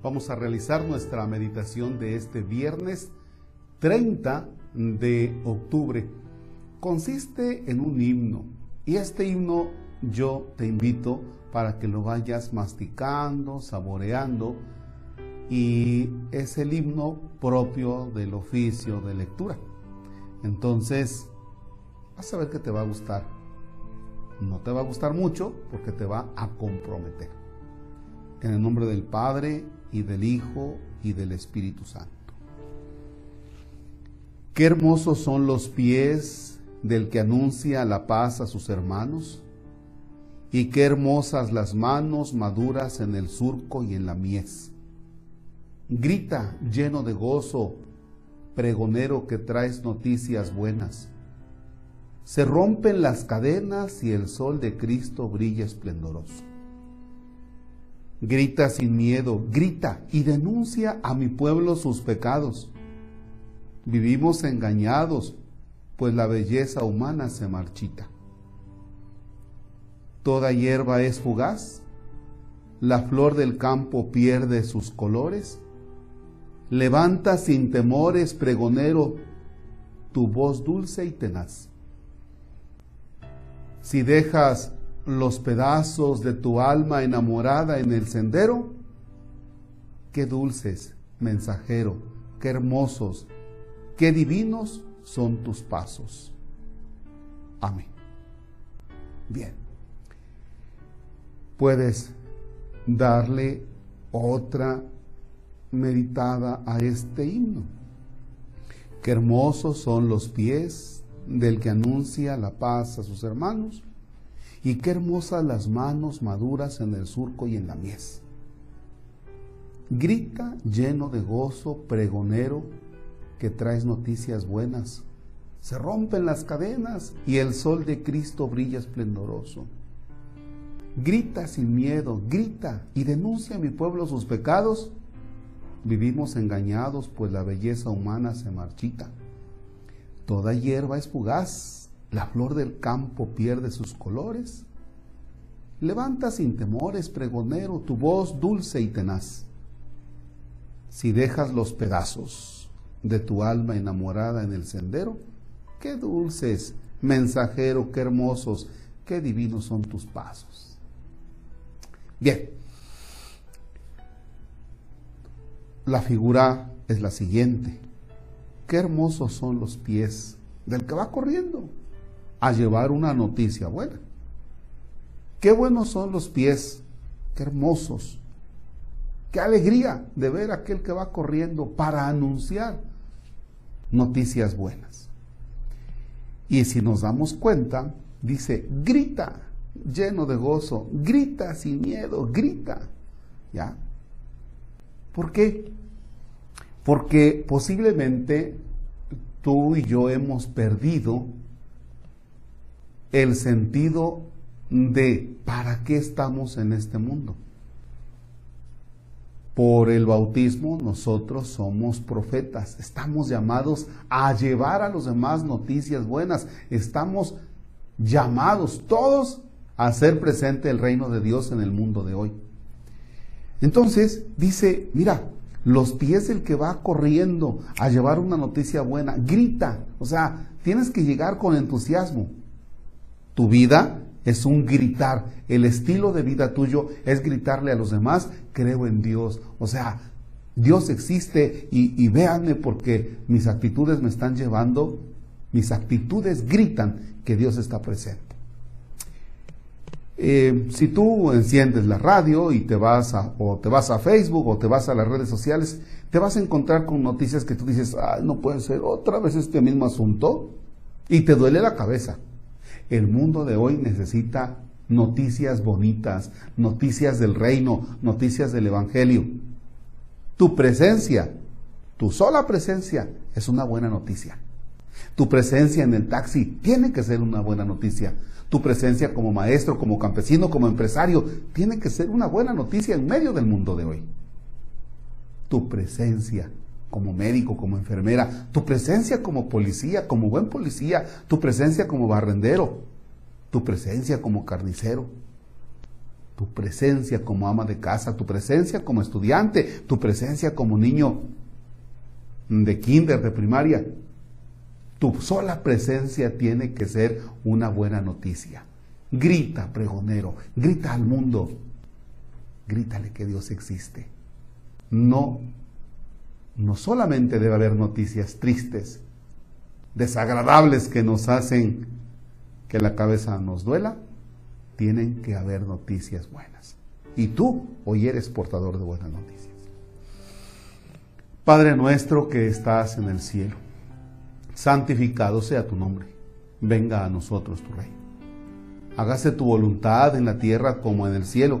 Vamos a realizar nuestra meditación de este viernes 30 de octubre. Consiste en un himno y este himno yo te invito para que lo vayas masticando, saboreando y es el himno propio del oficio de lectura. Entonces, vas a ver que te va a gustar. No te va a gustar mucho porque te va a comprometer. En el nombre del Padre y del Hijo y del Espíritu Santo. Qué hermosos son los pies del que anuncia la paz a sus hermanos, y qué hermosas las manos maduras en el surco y en la mies. Grita lleno de gozo, pregonero que traes noticias buenas. Se rompen las cadenas y el sol de Cristo brilla esplendoroso. Grita sin miedo, grita y denuncia a mi pueblo sus pecados. Vivimos engañados, pues la belleza humana se marchita. Toda hierba es fugaz, la flor del campo pierde sus colores. Levanta sin temores, pregonero, tu voz dulce y tenaz. Si dejas los pedazos de tu alma enamorada en el sendero, qué dulces, mensajero, qué hermosos, qué divinos son tus pasos. Amén. Bien. Puedes darle otra meditada a este himno. Qué hermosos son los pies del que anuncia la paz a sus hermanos y qué hermosas las manos maduras en el surco y en la mies. Grita lleno de gozo, pregonero, que traes noticias buenas. Se rompen las cadenas y el sol de Cristo brilla esplendoroso. Grita sin miedo, grita y denuncia a mi pueblo sus pecados. Vivimos engañados, pues la belleza humana se marchita. Toda hierba es fugaz, la flor del campo pierde sus colores. Levanta sin temores, pregonero, tu voz dulce y tenaz. Si dejas los pedazos de tu alma enamorada en el sendero, qué dulces, mensajero, qué hermosos, qué divinos son tus pasos. Bien, la figura es la siguiente. Qué hermosos son los pies del que va corriendo a llevar una noticia buena. Qué buenos son los pies, qué hermosos, qué alegría de ver a aquel que va corriendo para anunciar noticias buenas. Y si nos damos cuenta, dice, grita lleno de gozo, grita sin miedo, grita. ¿Ya? ¿Por qué? Porque posiblemente tú y yo hemos perdido el sentido de para qué estamos en este mundo. Por el bautismo nosotros somos profetas, estamos llamados a llevar a los demás noticias buenas, estamos llamados todos a hacer presente el reino de Dios en el mundo de hoy. Entonces dice, mira, los pies del que va corriendo a llevar una noticia buena, grita, o sea, tienes que llegar con entusiasmo. Tu vida es un gritar. El estilo de vida tuyo es gritarle a los demás, creo en Dios. O sea, Dios existe y, véanme porque mis actitudes me están llevando, mis actitudes gritan que Dios está presente. Eh, si tú enciendes la radio y te vas a, o te vas a Facebook o te vas a las redes sociales, te vas a encontrar con noticias que tú dices, ay, no puede ser otra vez este mismo asunto y te duele la cabeza. El mundo de hoy necesita noticias bonitas, noticias del reino, noticias del Evangelio. Tu presencia, tu sola presencia es una buena noticia. Tu presencia en el taxi tiene que ser una buena noticia. Tu presencia como maestro, como campesino, como empresario, tiene que ser una buena noticia en medio del mundo de hoy. Tu presencia como médico, como enfermera, tu presencia como policía, como buen policía, tu presencia como barrendero, tu presencia como carnicero, tu presencia como ama de casa, tu presencia como estudiante, tu presencia como niño de kinder, de primaria. Tu sola presencia tiene que ser una buena noticia. Grita, pregonero, grita al mundo. Grítale que Dios existe. No, no solamente debe haber noticias tristes, desagradables que nos hacen que la cabeza nos duela, tienen que haber noticias buenas. Y tú hoy eres portador de buenas noticias. Padre nuestro que estás en el cielo, santificado sea tu nombre. Venga a nosotros tu reino. Hágase tu voluntad en la tierra como en el cielo.